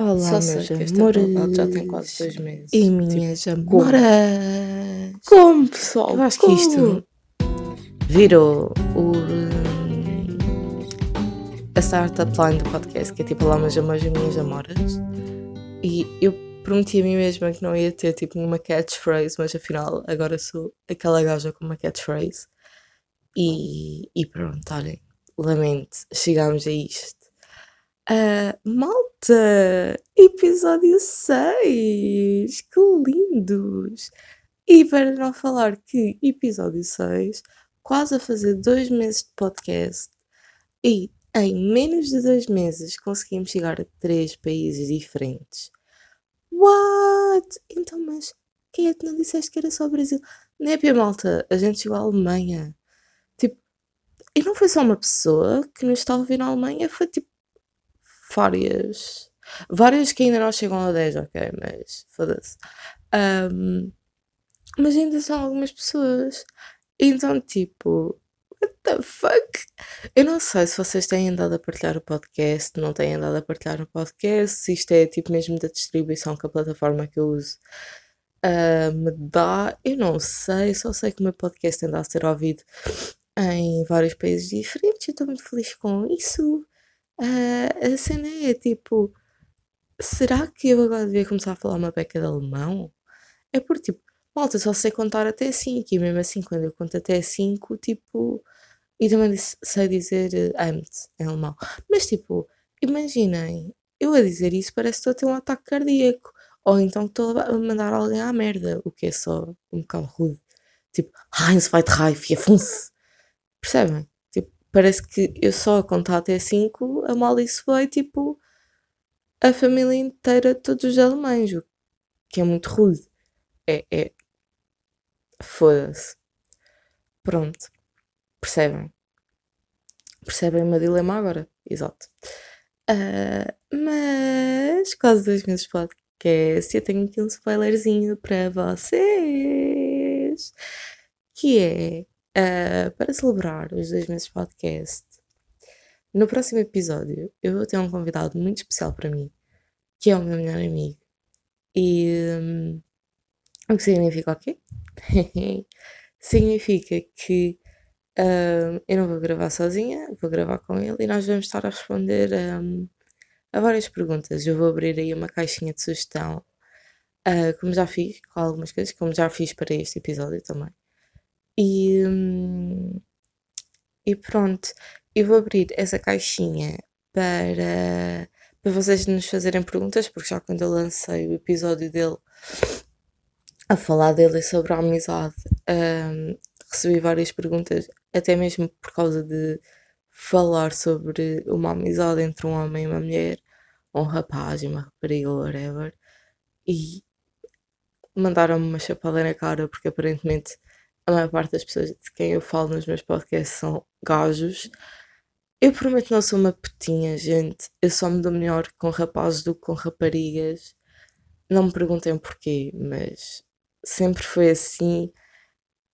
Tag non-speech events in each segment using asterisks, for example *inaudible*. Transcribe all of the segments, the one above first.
Olá, Só meus sei que esta amores verdade já tem quase dois meses. e minhas Tipo, amoras. Como, pessoal? Eu acho que isto virou o, a startup line do podcast, que é tipo Olá, meus amores e minhas amoras. E eu prometi a mim mesma que não ia ter tipo uma catchphrase, mas afinal agora sou aquela gaja com uma catchphrase. E, e pronto, olhem, lamento, chegámos a isto. Ah, malta! Episódio 6! Que lindos! E para não falar que episódio 6, quase a fazer dois meses de podcast, e em menos de dois meses conseguimos chegar a três países diferentes. What? Então, mas quem é que não disseste que era só o Brasil? Népia, malta, a gente chegou à Alemanha. Tipo, e não foi só uma pessoa que nos está a ouvir na Alemanha, foi tipo várias. Várias que ainda não chegam a 10, ok, mas foda-se. Ahm, mas ainda são algumas pessoas. Então, tipo, what the fuck? Eu não sei se vocês têm andado a partilhar o podcast, não têm andado a partilhar o podcast, se isto é tipo mesmo da distribuição que a plataforma que eu uso ah, me dá. Eu não sei, só sei que o meu podcast anda a ser ouvido em vários países diferentes. Eu estou muito feliz com isso. Ah, a cena é tipo, será que eu agora devia começar a falar uma beca de alemão? É porque, tipo, malta, só sei contar até 5 e mesmo assim, quando eu conto até 5, tipo, e também sei dizer eh, Amt em alemão. Mas, tipo, imaginem, eu a dizer isso parece que estou a ter um ataque cardíaco. Ou então estou a mandar alguém à merda, o que é só um bocado rude. Tipo, Heinz vai de raiva, funce. Percebem? Parece que eu só a contar até 5 amaldiçoei, tipo, a família inteira todos os alemães, o que é muito rude. É, é. Foda-se. Pronto. Percebem? Percebem o meu dilema agora? Exato. Ah, mas, quase dois meses de podcast, eu tenho aqui um spoilerzinho para vocês. Que é, ah, para celebrar os dois meses de podcast, no próximo episódio eu vou ter um convidado muito especial para mim, que é o meu melhor amigo. E hum, o que significa o quê? *laughs* significa que hum, eu não vou gravar sozinha, vou gravar com ele e nós vamos estar a responder hum, a várias perguntas. Eu vou abrir aí uma caixinha de sugestão, ah, como já fiz com algumas coisas, como já fiz para este episódio também. E, hum, e pronto, eu vou abrir essa caixinha para, para vocês nos fazerem perguntas, porque já quando eu lancei o episódio dele a falar dele e sobre a amizade, hum, recebi várias perguntas, até mesmo por causa de falar sobre uma amizade entre um homem e uma mulher, ou um rapaz e uma rapariga, whatever, e mandaram-me uma chapada na cara, porque aparentemente a maior parte das pessoas de quem eu falo nos meus podcasts são gajos. Eu prometo não sou uma putinha, gente. Eu só me dou melhor com rapazes do que com raparigas. Não me perguntem porquê, mas sempre foi assim.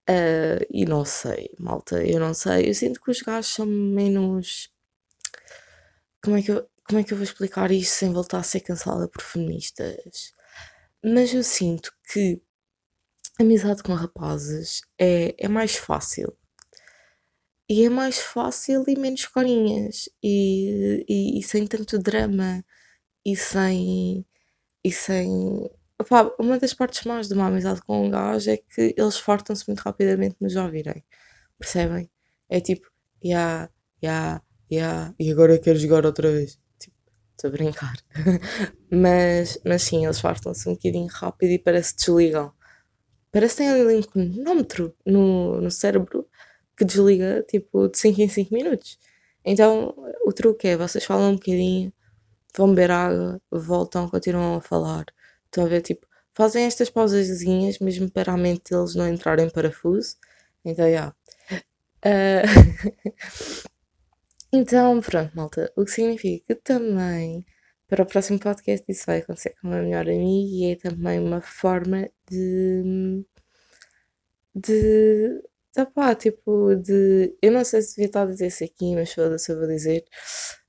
ah, e não sei, malta, eu não sei. Eu sinto que os gajos são menos. Como é que eu, como é que eu vou explicar isto sem voltar a ser cancelada por feministas? Mas eu sinto que amizade com rapazes é, é mais fácil. E é mais fácil e menos corinhas. E, e, e sem tanto drama. E sem. E sem. Opá, uma das partes más de uma amizade com um gajo é que eles fartam-se muito rapidamente nos ouvirem. Percebem? É tipo, ya, ya, ya, e agora quero jogar outra vez. Tipo, estou a brincar. *laughs* mas, mas sim, eles fartam-se um bocadinho rápido e parece que desligam. Parece que tem ali um cronómetro no, no cérebro que desliga tipo de 5 em 5 minutos. Então o truque é vocês falam um bocadinho, vão beber água, voltam, continuam a falar. Estão a ver, tipo, fazem estas pausazinhas mesmo para a mente deles não entrar em parafuso. Então, já. Ah, *laughs* então, pronto, malta. O que significa que também para o próximo podcast isso vai acontecer com meu melhor amigo e é também uma forma de. de. pá, tipo, de. Eu não sei se devia estar a dizer isso aqui, mas foda-se, eu vou dizer.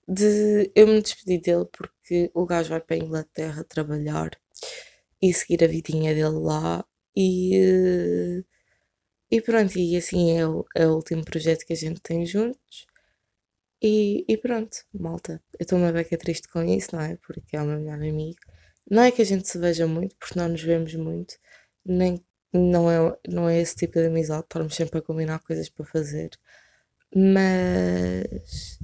de eu me despedir dele porque o gajo vai para a Inglaterra trabalhar e seguir a vidinha dele lá e, e pronto, e assim é o, é o último projeto que a gente tem juntos. E, e pronto, malta. Eu estou uma beca triste com isso, não é? Porque é o meu melhor amigo. Não é que a gente se veja muito, porque não nos vemos muito, nem não é, não é esse tipo de amizade, estarmos sempre a combinar coisas para fazer. Mas.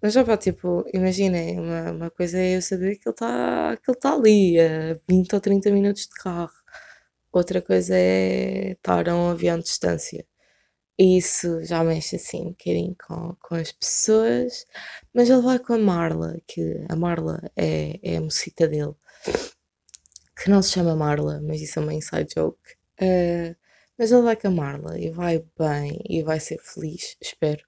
Mas já pá, tipo, imaginem, uma, uma coisa é eu saber que ele está tá ali a 20 ou 30 minutos de carro. Outra coisa é estar a um avião de distância. E isso já mexe assim um bocadinho com, com as pessoas. Mas ele vai com a Marla, que a Marla é, é a mocita dele. Que não se chama Marla, mas isso é uma inside joke. Uh, mas ele vai com a Marla e vai bem e vai ser feliz, espero.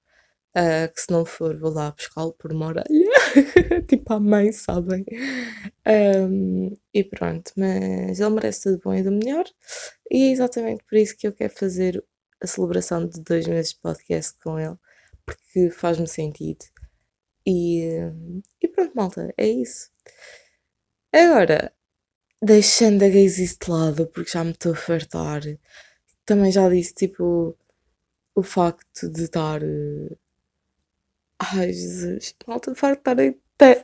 Uh, que se não for, vou lá buscá-lo por uma orelha. *laughs* tipo a mãe, sabem? Um, e pronto, mas ele merece tudo bom e do melhor. E é exatamente por isso que eu quero fazer a celebração de dois meses de podcast com ele, porque faz-me sentido. E, e pronto, malta, é isso. Agora, deixando a gays de lado, porque já me estou a fartar, também já disse, tipo, o facto de estar. Ai, Jesus, malta, de facto estar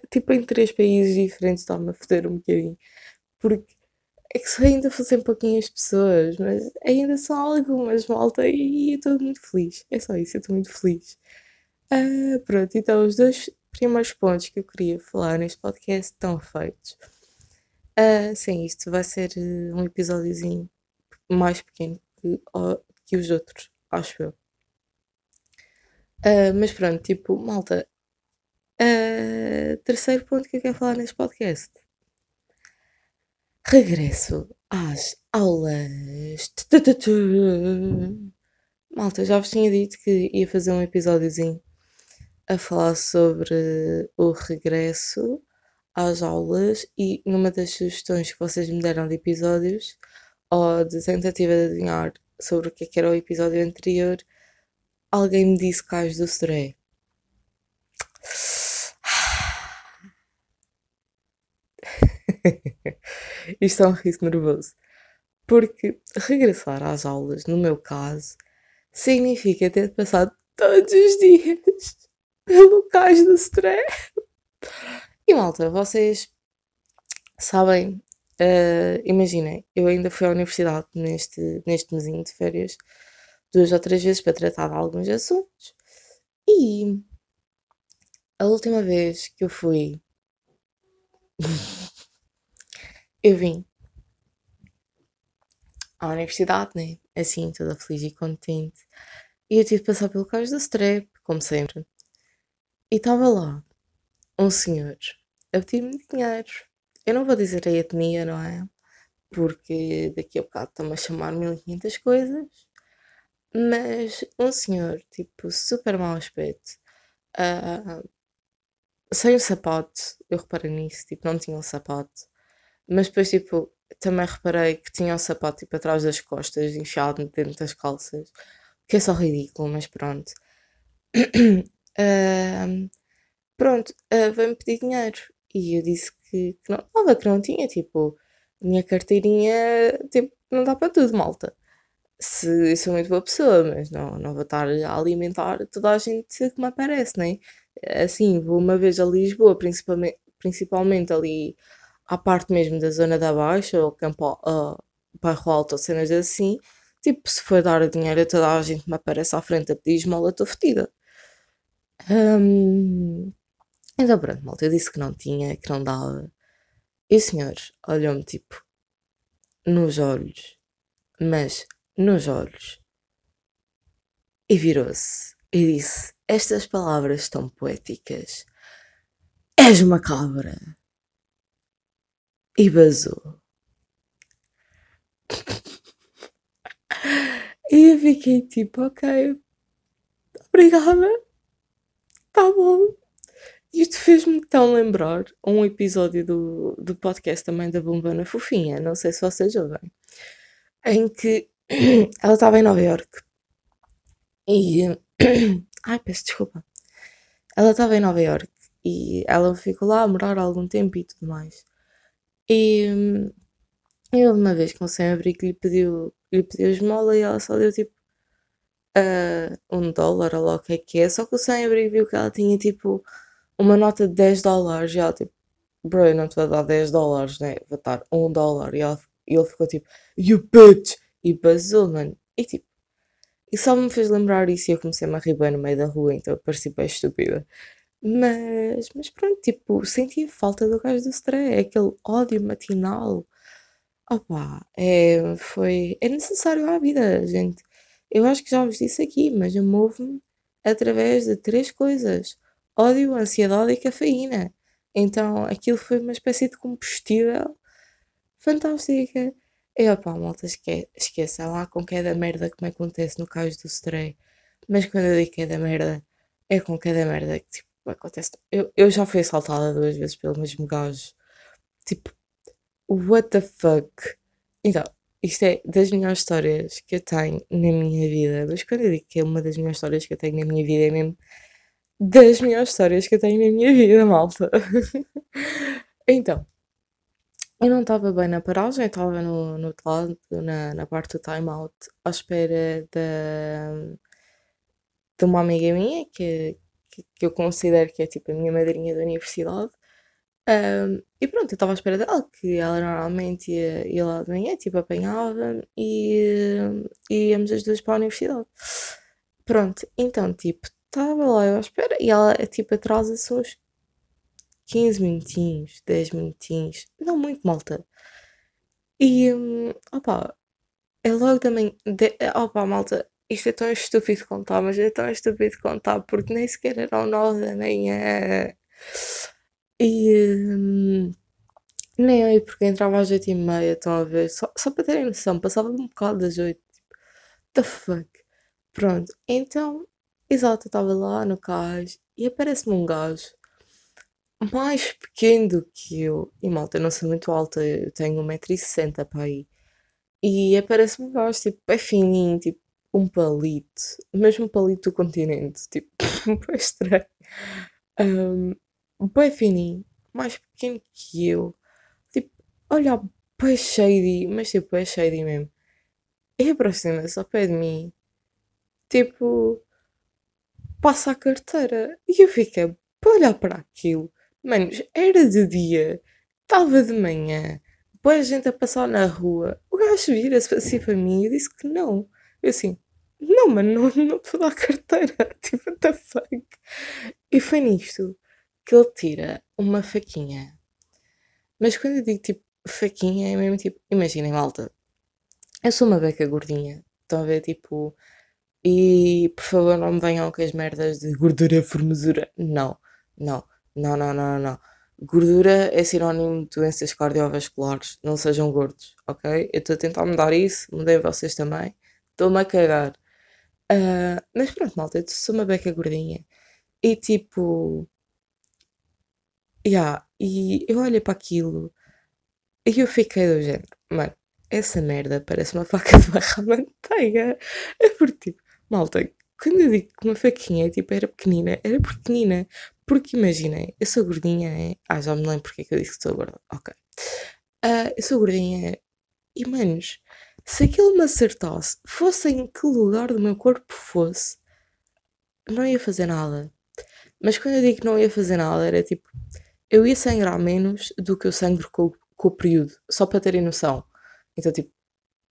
tipo, em três países diferentes está-me a foder um bocadinho. Porque é que só ainda fossem pouquinhas pessoas, mas ainda são algumas, malta, e estou muito feliz. É só isso, eu estou muito feliz. Uh, pronto, então os dois primeiros pontos que eu queria falar neste podcast estão feitos. Uh, sim, isto vai ser uh, um episódiozinho mais pequeno que, que os outros, acho eu. Uh, mas pronto, tipo, malta. terceiro ponto que eu quero falar neste podcast. Regresso às aulas. Malta, já vos tinha dito que ia fazer um episódiozinho a falar sobre o regresso às aulas e numa das sugestões que vocês me deram de episódios ou de tentativa de adivinhar sobre o que, é que era o episódio anterior, alguém me disse Cais do Soré. *laughs* *laughs* Isto é um riso nervoso. Porque regressar às aulas, no meu caso, significa ter passado todos os dias *laughs* pelo cais do stress. E malta, vocês sabem, uh, imaginem, eu ainda fui à universidade neste, neste mesinho de férias duas ou três vezes para tratar de alguns assuntos. E a última vez que eu fui, *laughs* eu vim à universidade, né? Assim, toda feliz e contente. E eu tive de passar pelo cais do strep, como sempre. E estava lá um senhor a pedir-me dinheiro. Eu não vou dizer a etnia, não é? Porque daqui a bocado estão-me a chamar 1500 coisas. Mas um senhor, tipo, super mau aspecto, uh, sem o sapato, eu reparei nisso, tipo, não tinha o sapato. Mas depois, tipo, também reparei que tinha o sapato, tipo, atrás das costas, enfiado dentro das calças. Que é só ridículo, mas pronto. *clears throat* Uh, pronto, uh, veio-me pedir dinheiro. E eu disse que, que não dava, que não tinha. Tipo, minha carteirinha, tipo, não dá para tudo, malta. Se sou muito boa pessoa, mas não, não vou estar a alimentar toda a gente que me aparece, nem né? Assim, vou uma vez a Lisboa, principalmente, principalmente ali à parte mesmo da zona da Baixa, ou Campo, uh, Bairro Alto, ou cenas assim. Tipo, se for dar dinheiro a toda a gente me aparece à frente a pedir esmola, estou fedida. Um, então pronto, malta, eu disse que não tinha, que não dava. E o senhor olhou-me tipo nos olhos, mas nos olhos, e virou-se e disse: Estas palavras tão poéticas. És uma cabra. E basou. e eu fiquei tipo, ok, obrigada tá bom. Isto fez-me tão lembrar um episódio do, do podcast também da Bombana Fofinha, não sei se vocês ouvem, em que *clears throat* ela estava em Nova York e. *clears throat* Ai, peço desculpa. Ela estava em Nova York e ela ficou lá a morar algum tempo e tudo mais. E eu uma vez com o sem-abrigo lhe pediu, lhe pediu esmola e ela só deu tipo uh, um dólar ou lá o que é que é. Só que o sem-abrigo viu que ela tinha tipo uma nota de 10 dólares e ela tipo, bro, eu não te vou dar 10 dólares, né? Vou dar um dólar. E, ela, e ele ficou tipo, you bitch! E basou, mano. E tipo, e só me fez lembrar isso e eu comecei-me a rir bem no meio da rua, então eu pareci bem estúpida. Mas, mas pronto, tipo, senti falta do gajo do Stray, é aquele ódio matinal. Opa, é, foi, é necessário à vida, gente. Eu acho que já vos disse aqui, mas eu movo-me através de três coisas: ódio, ansiedade e cafeína. Então aquilo foi uma espécie de combustível fantástica. E opá, malta, esque esqueça lá com cada merda como acontece no caso do Stray. Mas quando eu digo que é da merda, é com cada merda que tipo, acontece. Eu, eu já fui assaltada duas vezes pelo mesmo gajo. Tipo, what the fuck? Então, isto é das melhores histórias que eu tenho na minha vida. Mas quando eu digo que é uma das melhores histórias que eu tenho na minha vida, é mesmo das melhores histórias que eu tenho na minha vida, malta. *laughs* então, eu não estava bem na paragem, estava no, no outro lado, na, na parte do time-out, à espera de, de uma amiga minha, que, que, que eu considero que é tipo a minha madrinha da universidade. Um, e pronto, eu estava à espera dela, que ela normalmente ia, ia lá de manhã, tipo, apanhava e, e íamos as duas para a universidade. Pronto, então, tipo, estava lá eu à espera e ela, tipo, atrasa-se uns 15 minutinhos, 10 minutinhos, não muito malta. E, um, opa, é logo também, de, opa, malta, isto é tão estúpido contar, mas é tão estúpido contar porque nem sequer eram 9 da manhã. E. Hum, nem aí, porque entrava às 8 e meia, estão a ver? Só, só para terem noção, passava um bocado das 8. Tipo, the fuck? Pronto, então, exato, eu estava lá no cais e aparece-me um gajo mais pequeno do que eu. E malta, eu não sou muito alta, eu tenho 1,60m para aí. E aparece-me um gajo, tipo, é fininho, tipo, um palito, mesmo palito do continente, tipo, *laughs* bem estranho. Um, bem fininho, mais pequeno que eu. Tipo, olha, bem shady, mas tipo, é shady mesmo. E aproxima-se ao pé de mim, tipo, passa a carteira. E eu fiquei para olhar para aquilo. Manos, era de dia, estava de manhã, depois a gente a passar na rua. O gajo vira-se assim para mim e disse que não. Eu assim, não, mano, não, não te dá carteira. *laughs* Tipo, what the fuck? E foi nisto que ele tira uma faquinha. Mas quando eu digo tipo faquinha, é mesmo tipo, imaginem, malta. Eu sou uma beca gordinha. Estão a ver, tipo. E por favor não me venham com as merdas de gordura, formosura. Não, não, não, não, não, não. Gordura é sinónimo de doenças cardiovasculares. Não sejam gordos, ok? Eu estou a tentar mudar isso, mudei vocês também. Estou-me a cagar. Uh, mas pronto, malta, eu sou uma beca gordinha. E tipo. Yeah, e eu olhei para aquilo e eu fiquei do género, mano, essa merda parece uma *laughs* faca de barra manteiga. É porque, tipo, malta, quando eu digo que uma faquinha tipo, era pequenina, era pequenina. Porque imaginem, eu sou gordinha, é? Ah, já me lembro porque é que eu disse que sou gorda. Ok. Uh, eu sou gordinha e, manos, se aquilo me acertasse, fosse em que lugar do meu corpo fosse, não ia fazer nada. Mas quando eu digo que não ia fazer nada, era tipo, eu ia sangrar menos do que eu sangro com, com o período, só para terem noção. Então, tipo,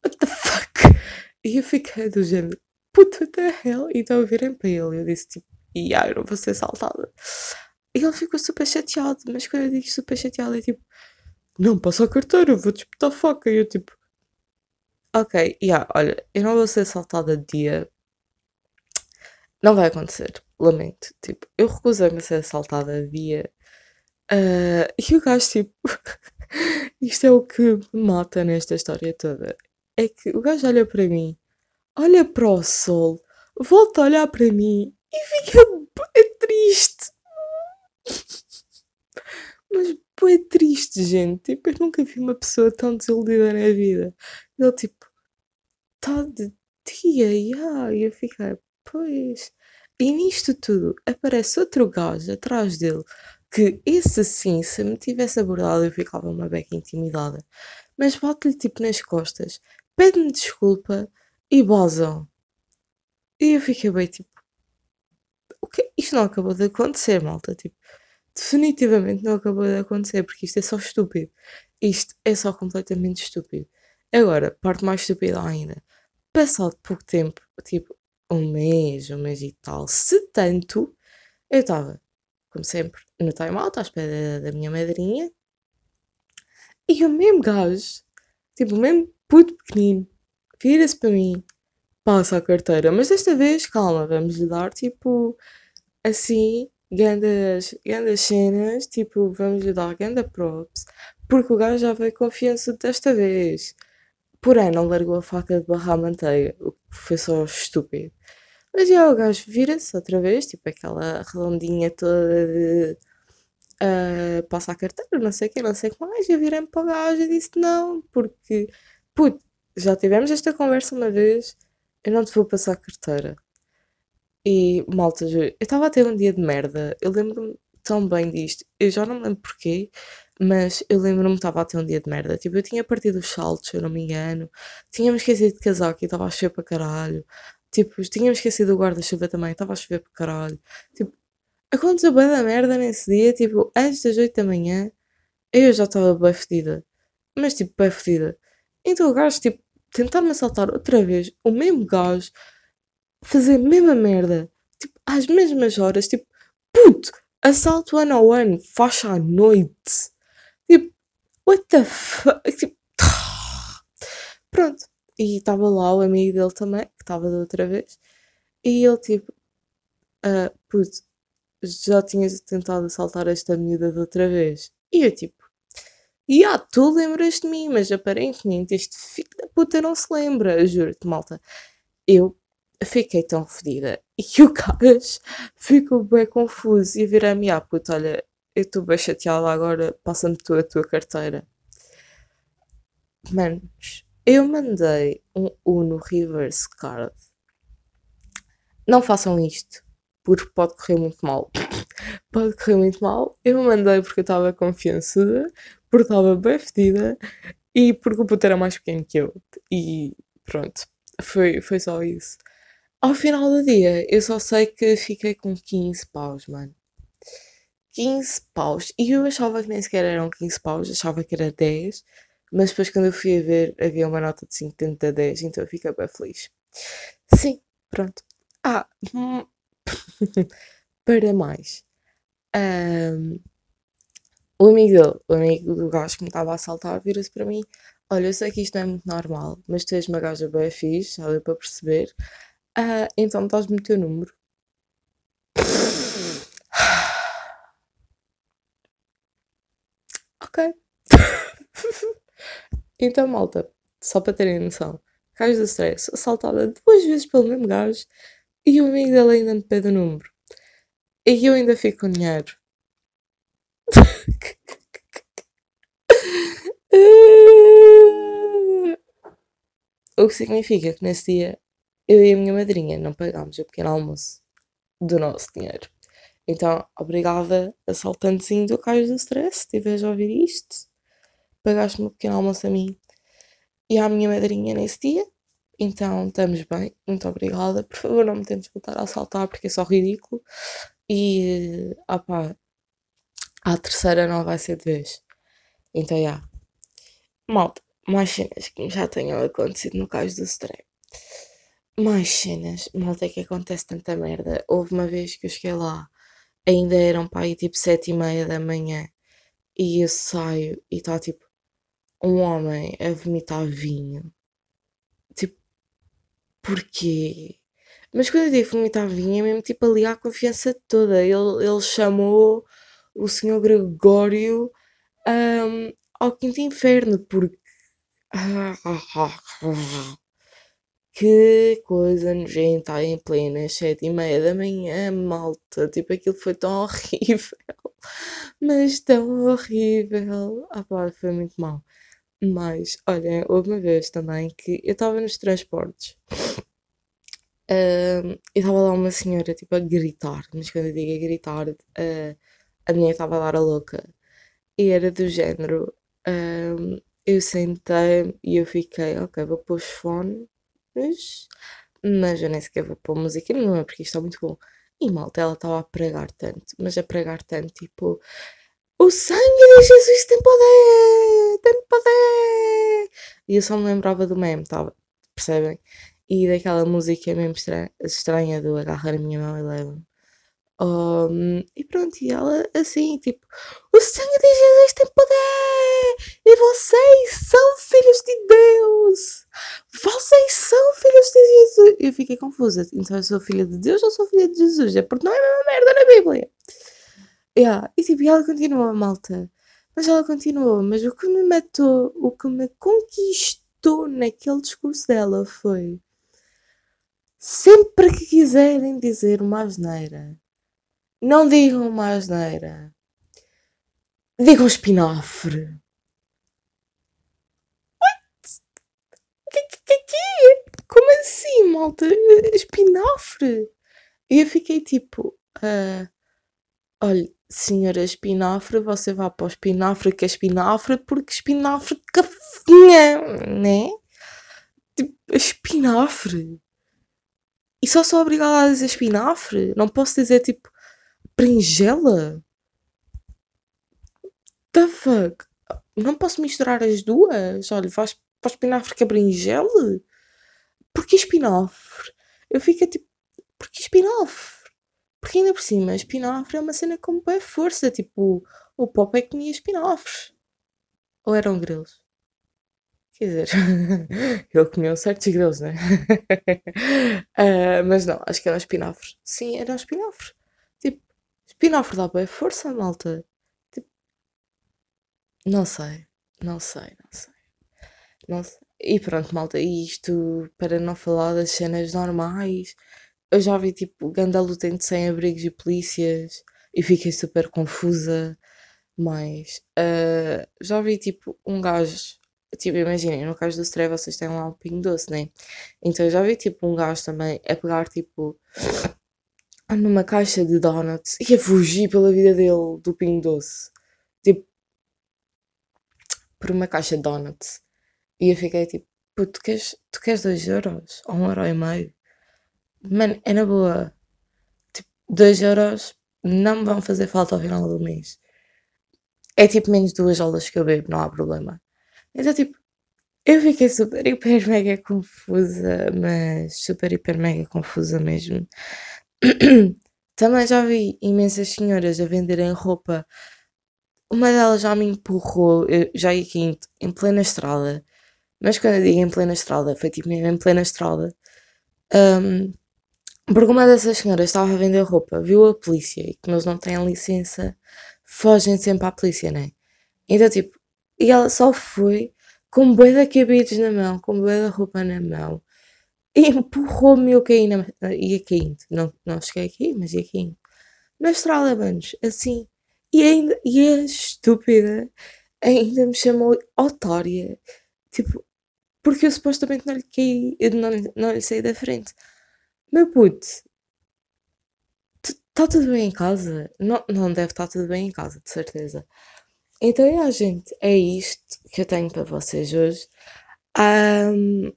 what the fuck? E eu fiquei do género, puta the hell? E então virem para ele, eu disse tipo, e ah, eu não vou ser saltada. E ele ficou super chateado, mas quando eu digo super chateado, é tipo, não, passa a carteira, vou disputar faca. E eu tipo, ok, yeah, olha, eu não vou ser assaltada de dia. Não vai acontecer, lamento. Tipo, eu recusei-me a ser assaltada de dia. Uh, e o gajo, tipo, *laughs* isto é o que me mata nesta história toda. É que o gajo olha para mim, olha para o sol, volta a olhar para mim e fica triste. Mas bem triste, gente. Tipo, eu nunca vi uma pessoa tão desiludida na vida. Ele, tipo, tá de dia, yeah. e eu fiquei, pois. E nisto tudo aparece outro gajo atrás dele que esse sim, se me tivesse abordado, eu ficava uma beca intimidada. Mas bate-lhe tipo nas costas, pede-me desculpa e basam. E eu fiquei bem tipo. O que? Isto não acabou de acontecer, malta. Tipo, definitivamente não acabou de acontecer, porque isto é só estúpido. Isto é só completamente estúpido. Agora, parte mais estúpida ainda. Passado pouco tempo, tipo um mês, um mês e tal, se tanto, eu estava, como sempre, no time-out, à espera da minha madrinha, e o mesmo gajo, tipo, o mesmo puto pequenino, vira-se para mim, passa a carteira, mas desta vez, calma, vamos lhe dar, tipo, assim, grandes, grandes cenas, tipo, vamos lhe dar ganda props, porque o gajo já veio confiança desta vez. Porém, não largou a faca de barrar a manteiga, o que foi só estúpido. Mas já o gajo vira-se outra vez, tipo aquela redondinha toda de uh, passa a carteira, não sei o que, não sei o que mais. Eu virei-me para o gajo e disse não, porque, puto, já tivemos esta conversa uma vez, eu não te vou passar a carteira. E, malta, eu estava a ter um dia de merda, eu lembro-me tão bem disto, eu já não me lembro porquê, mas eu lembro-me que estava a ter um dia de merda. Tipo, eu tinha partido os saltos, eu não me engano. Tinha-me esquecido de casaco e estava a chover para caralho. Tipo, tinha-me esquecido do guarda-chuva também, estava a chover para caralho. Tipo, aconteceu bem da merda nesse dia. Tipo, antes das 8 da manhã, eu já estava bem fedida. Mas, tipo, bem fedida. Então o gajo, tipo, tentar-me assaltar outra vez, o mesmo gajo, fazer a mesma merda. Tipo, às mesmas horas, tipo, puto, assalto one on one, faixa à noite. What the fuck? Tipo, *sighs* pronto. E estava lá o amigo dele também, que estava da outra vez. E ele tipo, uh, putz, já tinhas tentado assaltar esta miúda da outra vez. E eu tipo, e ah, tu lembras de mim, mas aparentemente este filho da puta não se lembra, juro-te, malta. Eu fiquei tão fodida *laughs* e o gajo ficou bem confuso e virei-me, ah puta, olha, eu estou bem chateada agora, passa-me tu a tua carteira. Manos, eu mandei um Uno Reverse Card. Não façam isto, porque pode correr muito mal. *coughs* pode correr muito mal. Eu mandei porque eu estava confiançuda, porque estava bem fedida e porque o puto era mais pequeno que eu. E pronto, foi, foi só isso. Ao final do dia, eu só sei que fiquei com 15 paus, mano. 15 paus. E eu achava que nem sequer eram 15 paus, achava que era 10. Mas depois, quando eu fui a ver, havia uma nota de 50 a 10, então eu fiquei bem feliz. Sim, pronto. Ah, *laughs* para mais. Um, o amigo dele, o amigo do gajo que me estava a assaltar, vira-se para mim: Olha, eu sei que isto não é muito normal, mas tu és uma gaja bem fixe, já deu para perceber. Uh, então dás-me o teu número. Ok. *laughs* então, malta, só para terem noção, gajo do stress, assaltada duas vezes pelo mesmo gajo e o amigo dele ainda me pede o número. E eu ainda fico com dinheiro. *laughs* o que significa que nesse dia eu e a minha madrinha não pagámos o pequeno almoço do nosso dinheiro. Então, obrigada, assaltantezinho do Cais do Stress, se estiveres a ouvir isto. Pagaste-me um pequeno almoço a mim e à minha madrinha nesse dia. Então, estamos bem. Muito obrigada. Por favor, não me tentes voltar a assaltar porque é só ridículo. E, opá, a terceira não vai ser de vez. Então, já. Malta, mais cenas que já tenham acontecido no Cais do Stress. Mais cenas, malta, é que acontece tanta merda. Houve uma vez que eu cheguei lá ainda eram aí tipo sete e meia da manhã e eu saio e está tipo um homem a vomitar vinho. Tipo, porquê? Mas quando eu digo vomitar vinho é mesmo tipo ali a confiança toda. Ele, ele chamou o senhor Gregório um, ao quinto inferno porque. Que coisa nojenta em plena sete e meia da manhã, malta. Tipo, aquilo foi tão *laughs* horrível. Mas tão horrível. Ah pá, foi muito mal. Mas, olha, houve uma vez também que eu estava nos transportes. e estava lá uma senhora, tipo, a gritar. Mas quando eu digo a gritar, uh, a minha estava a dar a louca. E era do género. Um, eu sentei e eu fiquei, ok, vou pôr os fones, mas eu nem sequer vou pôr música nenhuma, porque isto está muito bom. E malta, ela estava a pregar tanto, mas a pregar tanto, tipo, o sangue de Jesus tem poder, tem poder. E eu só me lembrava do meme, tava, percebem? E daquela música mesmo estranha, estranha do agarrar a minha mão e leva um, e pronto, e ela assim, tipo, o sangue de Jesus tem poder! E vocês são filhos de Deus! Vocês são filhos de Jesus! Eu fiquei confusa. Então eu sou filha de Deus ou sou filha de Jesus? É porque não é a mesma merda na Bíblia. Yeah. E tipo, ela continua, malta. Mas ela continuou. Mas o que me matou, o que me conquistou naquele discurso dela foi. Sempre que quiserem dizer uma asneira, não digam uma asneira. Digam espinafre. What? Que, que, que, que? Como assim, malta? Espinafre? E eu fiquei tipo, uh, olha, senhora espinafre, você vai para o espinafre que é espinafre, porque espinafre cafinha, né? Tipo, espinafre. E só sou obrigada a dizer espinafre? Não posso dizer tipo berinjela? The fuck? Não posso misturar as duas? Olha, vais para o espinafre que é? Porquê espinafre? Eu fico tipo, porquê espinafre? Porque ainda por cima, espinafre é uma cena com boa força, tipo, o pop é que comia espinafres. Ou eram grelos? Quer dizer, *laughs* ele comia certos grelos, né? uh, *laughs* mas não, acho que eram espinafres. Sim, eram espinafres. Espinafre dá bem força, malta. Não sei, não sei, não sei. Não sei. E pronto, malta, isto para não falar das cenas normais. Eu já vi tipo ganda lutente sem abrigos e polícias e fiquei super confusa. Mas uh, já vi tipo um gajo, tipo, imaginem, no caso do Stray vocês têm lá um pingo doce, né? Então eu já vi tipo um gajo também a pegar tipo numa caixa de donuts e a fugir pela vida dele do Pingo Doce. Tipo, por uma caixa de donuts. E eu fiquei tipo, puto, tu queres, tu queres 2 euros? Ou 1 um euro e meio? Mano, é na boa. Tipo, 2 euros não me vão fazer falta ao final do mês. É tipo menos duas aulas que eu bebo, não há problema. Então, tipo, eu fiquei super, hiper, mega confusa, mas super, hiper, mega confusa mesmo. *clears throat* Também já vi imensas senhoras a venderem roupa. Uma delas já me empurrou, já ia aqui em, plena estrada. Mas quando eu digo em plena estrada, foi tipo mesmo em plena estrada. Um, porque uma dessas senhoras estava a vender roupa, viu a polícia e como eles não têm licença, fogem sempre à polícia, né? Então, tipo, e ela só foi com bué de cabides na mão, com bué de roupa na mão, empurrou-me eu caí na, ia caindo. Não, não cheguei aqui, mas ia caindo. Na estrada, manos, assim. E, ainda, e a estúpida ainda me chamou otária. Tipo, porque eu supostamente não lhe caí, eu não, não lhe saí da frente. Meu puto, está tudo bem em casa? Não, não deve estar tudo bem em casa, de certeza. Então, é, gente, é isto que eu tenho para vocês hoje. Um,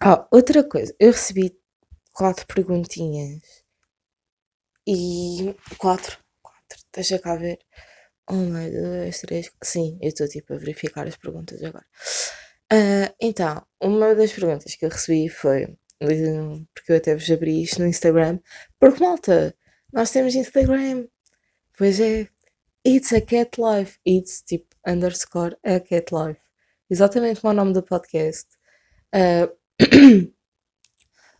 ah, outra coisa, eu recebi quatro perguntinhas e quatro, deixa cá ver. Uma, duas, três. Sim, eu estou tipo a verificar as perguntas agora. Uh, então, uma das perguntas que eu recebi foi porque eu até vos abri isto no Instagram. Porque malta, nós temos Instagram. Pois é, It's a Cat Life. It's tipo underscore a Cat Life. Exatamente como é o nome do podcast. Uh, *clears throat*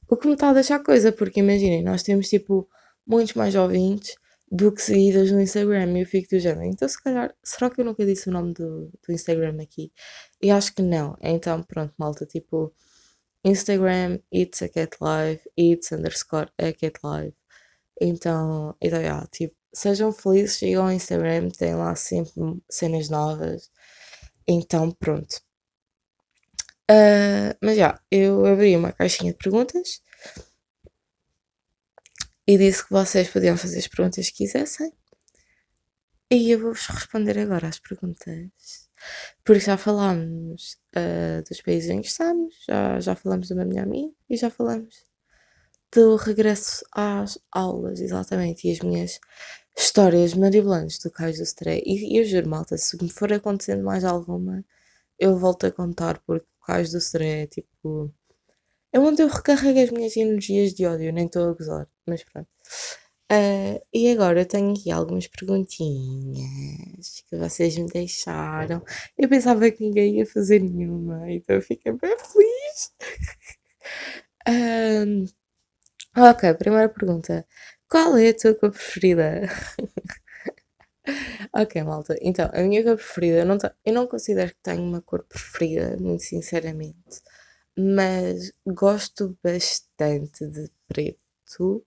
o que me está a deixar coisa, porque imaginem, nós temos tipo muitos mais ouvintes do que seguidas no Instagram e eu fico do género. Então, se calhar, será que eu nunca disse o nome do, do Instagram aqui? E acho que não. Então, pronto, malta, tipo, Instagram, it's a cat live, it's underscore a cat live. Então, então, yeah, tipo, sejam felizes, chegam ao Instagram, tem lá sempre cenas novas. Então, pronto. Uh, mas já, eu abri uma caixinha de perguntas e disse que vocês podiam fazer as perguntas que quisessem. E eu vou-vos responder agora às perguntas. Porque já falámos uh, dos países em que estamos, já, já falamos da minha amiga e já falamos do regresso às aulas, exatamente, e as minhas histórias maravilhantes do Cais do Stray. E, eu juro, malta, se me for acontecendo mais alguma, eu volto a contar, porque o Cais do Stray é tipo. É onde eu recarrego as minhas energias de ódio, nem estou a gozar, mas pronto. Uh, e agora eu tenho aqui algumas perguntinhas que vocês me deixaram. Eu pensava que ninguém ia fazer nenhuma, então fiquei bem feliz. um, *laughs* ok, primeira pergunta. Qual é a tua cor preferida? *laughs* ok, malta. Então, a minha cor preferida, eu não, eu não considero que tenho uma cor preferida, muito sinceramente, mas gosto bastante de preto.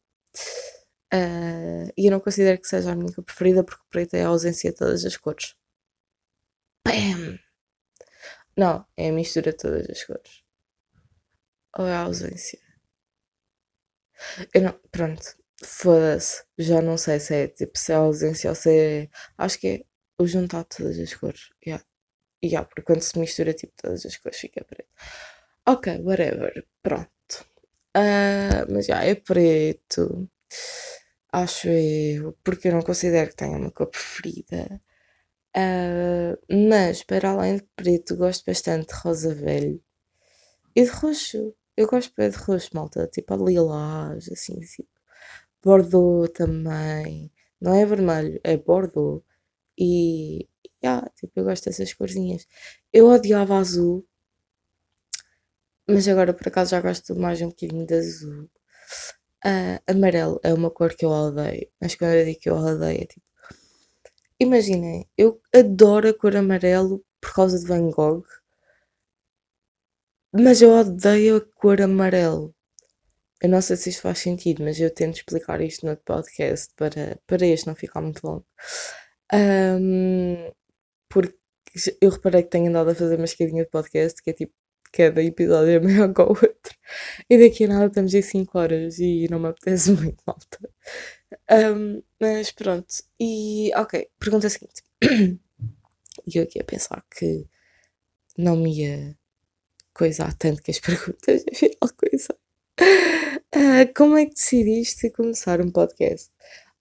Uh, e eu não considero que seja a minha preferida porque preto é a ausência de todas as cores. Bam! *clears throat* Não, é a mistura de todas as cores. Ou é a ausência? Eu não, pronto, foda-se. Já não sei se é tipo se é a ausência ou se é. Acho que é o juntar todas as cores. Yeah. Yeah, porque quando se mistura tipo todas as cores fica preto. Ok, whatever. Pronto. Uh, mas já é preto. Acho eu, porque eu não considero que tenha uma cor preferida. Uh, mas, para além de preto, gosto bastante de rosa velho e de roxo. Eu gosto bem de roxo, malta, tipo a lilás, assim, tipo. Bordeaux também. Não é vermelho, é Bordeaux. E, yeah, tipo, eu gosto dessas corzinhas. Eu odiava azul, mas agora por acaso já gosto mais um bocadinho de azul. Uh, amarelo é uma cor que eu odeio, mas quando eu digo que eu odeio é tipo. Imaginem, eu adoro a cor amarelo por causa de Van Gogh, mas eu odeio a cor amarelo. Eu não sei se isto faz sentido, mas eu tento explicar isto no podcast para, para este não ficar muito longo. Um, porque eu reparei que tenho andado a fazer uma escadinha de podcast que é tipo cada episódio é *laughs* maior que o outro. E daqui a nada estamos em 5 horas e não me apetece *laughs* muito, malta. Um, mas pronto. E ok, pergunta seguinte. *clears throat* E eu aqui a pensar que não me ia coisar tanto que as *laughs* perguntas, afinal coisa. Uh, como é que decidiste começar um podcast?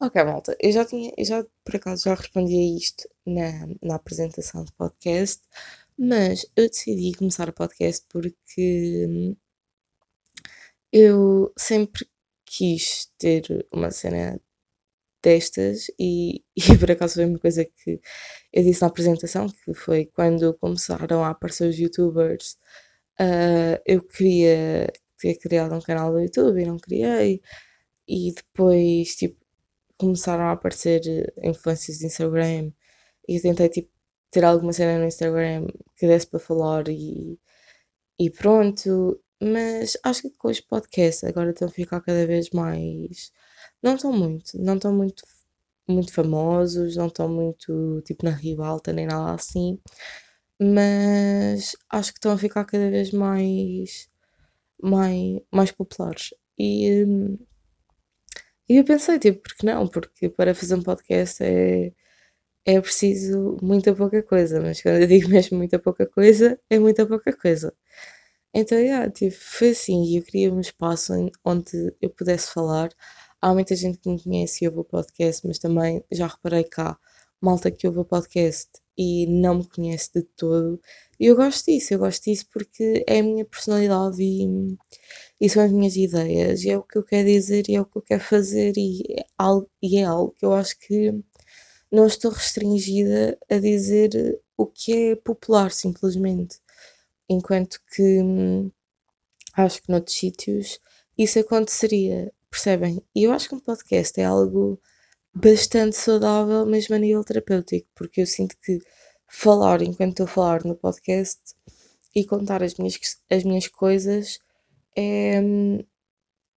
Ok, malta, eu já tinha, eu já por acaso já respondi a isto na, na apresentação do podcast, mas eu decidi começar o podcast porque eu sempre quis ter uma cena destas e, *laughs* e por acaso foi uma coisa que eu disse na apresentação, que foi quando começaram a aparecer os youtubers, uh, eu queria ter criado um canal do YouTube e não criei, e depois tipo começaram a aparecer influências de Instagram e eu tentei tipo ter alguma cena no Instagram que desse para falar e, e pronto. Mas acho que com os podcasts agora estão a ficar cada vez mais. Não estão muito, não estão muito, muito famosos, não estão muito tipo na ribalta nem nada assim. Mas acho que estão a ficar cada vez mais, mais, mais populares. E, e eu pensei, tipo, porque não? Porque para fazer um podcast é é preciso muita pouca coisa, mas quando eu digo mesmo muita pouca coisa, é muita pouca coisa. Então, yeah, tipo, foi assim, e eu queria um espaço onde eu pudesse falar. Há muita gente que me conhece e ouve o podcast, mas também já reparei cá, malta que ouve o podcast e não me conhece de todo. E eu gosto disso, eu gosto disso porque é a minha personalidade e, e são as minhas ideias, e é o que eu quero dizer e é o que eu quero fazer, e é algo, e é algo que eu acho que não estou restringida a dizer o que é popular, simplesmente. Enquanto que hum, acho que noutros sítios isso aconteceria, percebem? E eu acho que um podcast é algo bastante saudável, mesmo a nível terapêutico, porque eu sinto que falar enquanto estou a falar no podcast e contar as minhas, as minhas coisas é. Hum,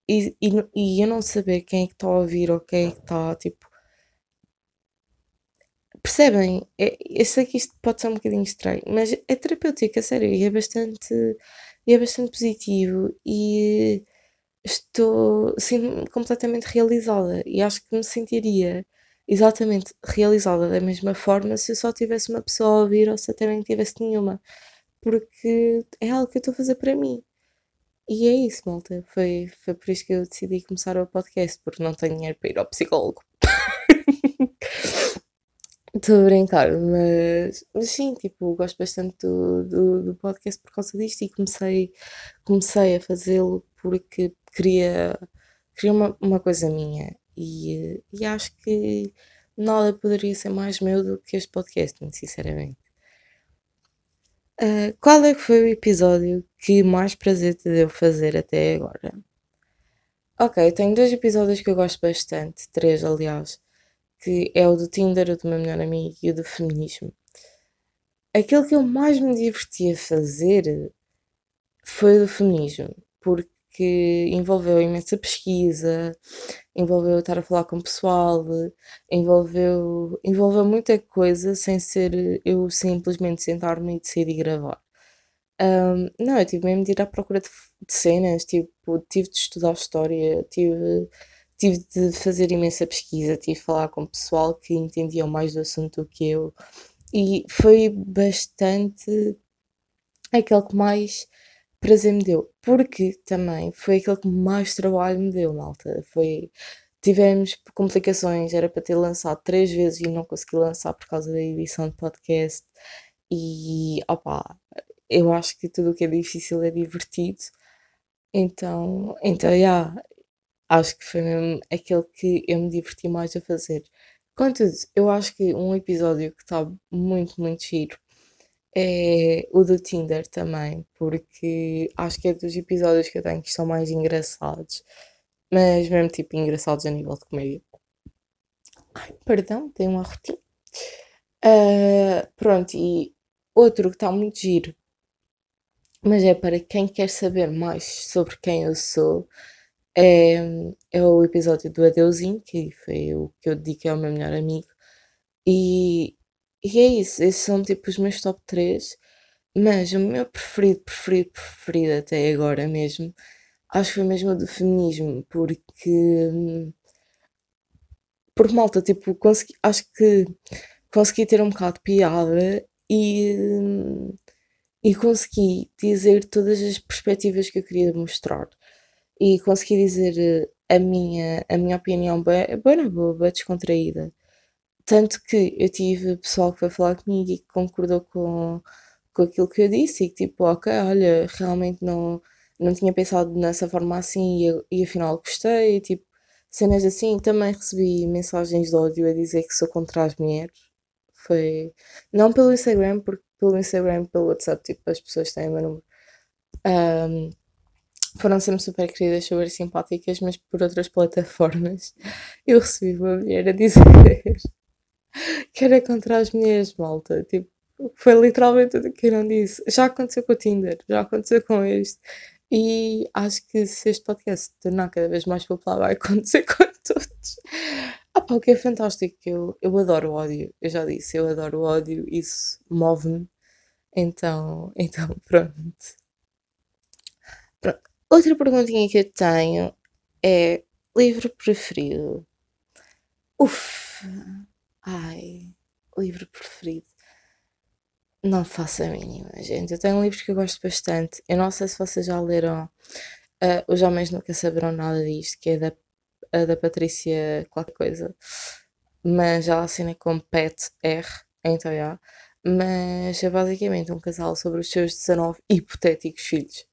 e, e, e eu não saber quem é que está a ouvir ou quem é que está, tipo, Percebem? É, eu sei que isto pode ser um bocadinho estranho, mas é terapêutico, a sério, e é bastante, e é bastante positivo e estou sim, completamente realizada e acho que me sentiria exatamente realizada da mesma forma se eu só tivesse uma pessoa a ouvir ou se até nem tivesse nenhuma. Porque é algo que eu estou a fazer para mim. E é isso, malta. Foi, foi por isso que eu decidi começar o podcast, porque não tenho dinheiro para ir ao psicólogo. *laughs* Estou a brincar, mas, mas sim, tipo, gosto bastante do, do, do podcast por causa disto e comecei, comecei a fazê-lo porque queria, queria uma, uma coisa minha e, e acho que nada poderia ser mais meu do que este podcast, sinceramente. Uh, qual é que foi o episódio que mais prazer te deu fazer até agora? Ok, tenho dois episódios que eu gosto bastante, três aliás que é o do Tinder, o do meu melhor amigo e o do feminismo. Aquele que eu mais me diverti a fazer foi o do feminismo, porque envolveu imensa pesquisa, envolveu estar a falar com o pessoal, envolveu, envolveu muita coisa sem ser eu simplesmente sentar-me e decidir gravar. Um, não, eu tive mesmo de ir à procura de, de cenas, tipo, tive de estudar história, tive tive de fazer imensa pesquisa, tive de falar com pessoal que entendiam mais do assunto do que eu e foi bastante aquele que mais prazer me deu, porque também foi aquele que mais trabalho me deu, malta. Foi, tivemos complicações, era para ter lançado três vezes e não consegui lançar por causa da edição de podcast. E opa, eu acho que tudo o que é difícil é divertido. Então, então, yeah, acho que foi mesmo aquele que eu me diverti mais a fazer. Contudo, eu acho que um episódio que está muito, muito giro é o do Tinder também, porque acho que é dos episódios que eu tenho que são mais engraçados, mas mesmo tipo engraçados a nível de comédia. Ai, perdão, tem uma rotina. Uh, pronto, e outro que está muito giro, mas é para quem quer saber mais sobre quem eu sou é, é o episódio do Adeusinho, que foi o que eu dediquei ao meu melhor amigo. E, e é isso, esses são tipo os meus top 3. Mas o meu preferido, preferido, preferido até agora mesmo, acho que foi mesmo o do feminismo, porque. Porque malta, tipo, consegui, acho que consegui ter um bocado de piada e. E consegui dizer todas as perspectivas que eu queria mostrar e consegui dizer eh, a minha, a minha opinião bem, na boa, descontraída. Tanto que eu tive pessoal que foi falar comigo e que concordou com, com aquilo que eu disse e que tipo, ok, olha, realmente não, não tinha pensado nessa forma assim e, e afinal gostei, e, tipo, cenas assim. Também recebi mensagens de ódio a dizer que sou contra as mulheres. Foi, não pelo Instagram, porque pelo Instagram, pelo WhatsApp, tipo, as pessoas têm o meu número. Um, foram sempre super queridas, super simpáticas, mas por outras plataformas eu recebi uma mulher a dizer *laughs* que era contra as mulheres, malta. Tipo, foi literalmente tudo que eu não disse. Já aconteceu com o Tinder, já aconteceu com este. E acho que se este podcast se tornar cada vez mais popular, vai acontecer *laughs* com todos. Ah, pá, o que é fantástico, eu, eu adoro o ódio. Eu já disse, eu adoro o ódio, isso move-me. Então, então, *laughs* pronto. pronto. Outra perguntinha que eu tenho é livro preferido. Uf, ai, livro preferido. Não faço a mínima, gente. Eu tenho livros que eu gosto bastante. Eu não sei se vocês já leram uh, Os Homens Nunca Saberão Nada Disto, que é da, uh, da Patrícia qualquer coisa. Mas já assinei com Pet R, então já. Mas é basicamente um casal sobre os seus 19 hipotéticos filhos.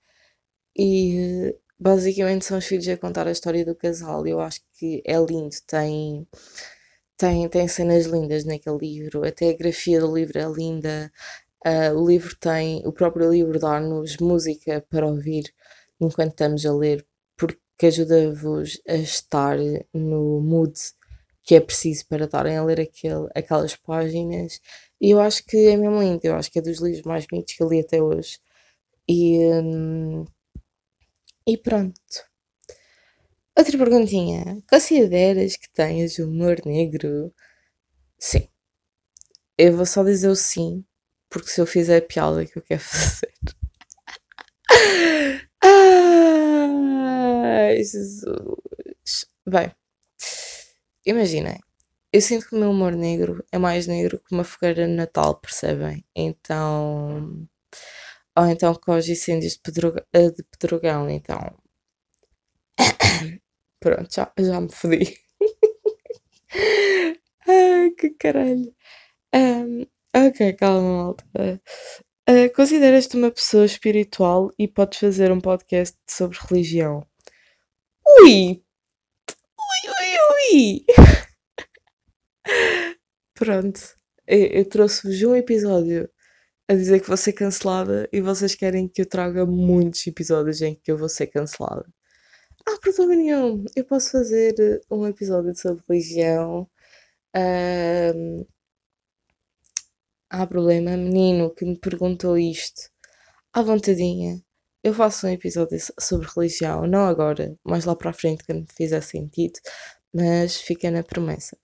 E basicamente são os filhos a contar a história do casal. Eu acho que é lindo, tem, tem, tem cenas lindas naquele livro, até a grafia do livro é linda. Uh, o livro tem, o próprio livro dá-nos música para ouvir enquanto estamos a ler, porque ajuda-vos a estar no mood que é preciso para estarem a ler aquele, aquelas páginas. E eu acho que é mesmo lindo, eu acho que é dos livros mais bonitos que eu li até hoje. E, hum, e pronto. Outra perguntinha. Consideras que tens humor negro? Sim. Eu vou só dizer o sim, porque se eu fizer a piada que eu quero *laughs* fazer. Ai, Jesus. Bem, imaginem. eu sinto que o meu humor negro é mais negro que uma fogueira de Natal, percebem? Então. Ou então com os incêndios de, Pedroga, eh, de Pedrogão, então. *coughs* Pronto, já, já me fodi. *laughs* Ai, que caralho. Um, ok, calma, malta. Uh, Consideras-te uma pessoa espiritual e podes fazer um podcast sobre religião? Ui! Ui, ui, ui! *laughs* Pronto, eu, eu trouxe-vos um episódio a dizer que vou ser cancelada e vocês querem que eu traga muitos episódios em que eu vou ser cancelada. Ah, problema nenhum, eu posso fazer um episódio sobre religião. Há problema, menino que me perguntou isto. À vontadinha, eu faço um episódio sobre religião, não agora, mais lá para a frente, quando me fizer sentido, mas fica na promessa.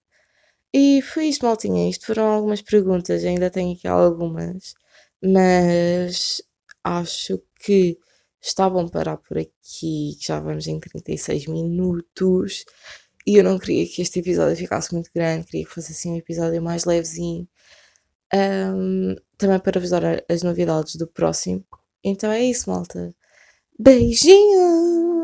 E foi isto, maltinha. Isto foram algumas perguntas, ainda tenho aqui algumas, mas acho que está bom parar por aqui, que já vamos em 36 minutos. E eu não queria que este episódio ficasse muito grande, queria que fosse assim um episódio mais levezinho. Um, também para vos dar as novidades do próximo. Então é isso, malta. Beijinhos!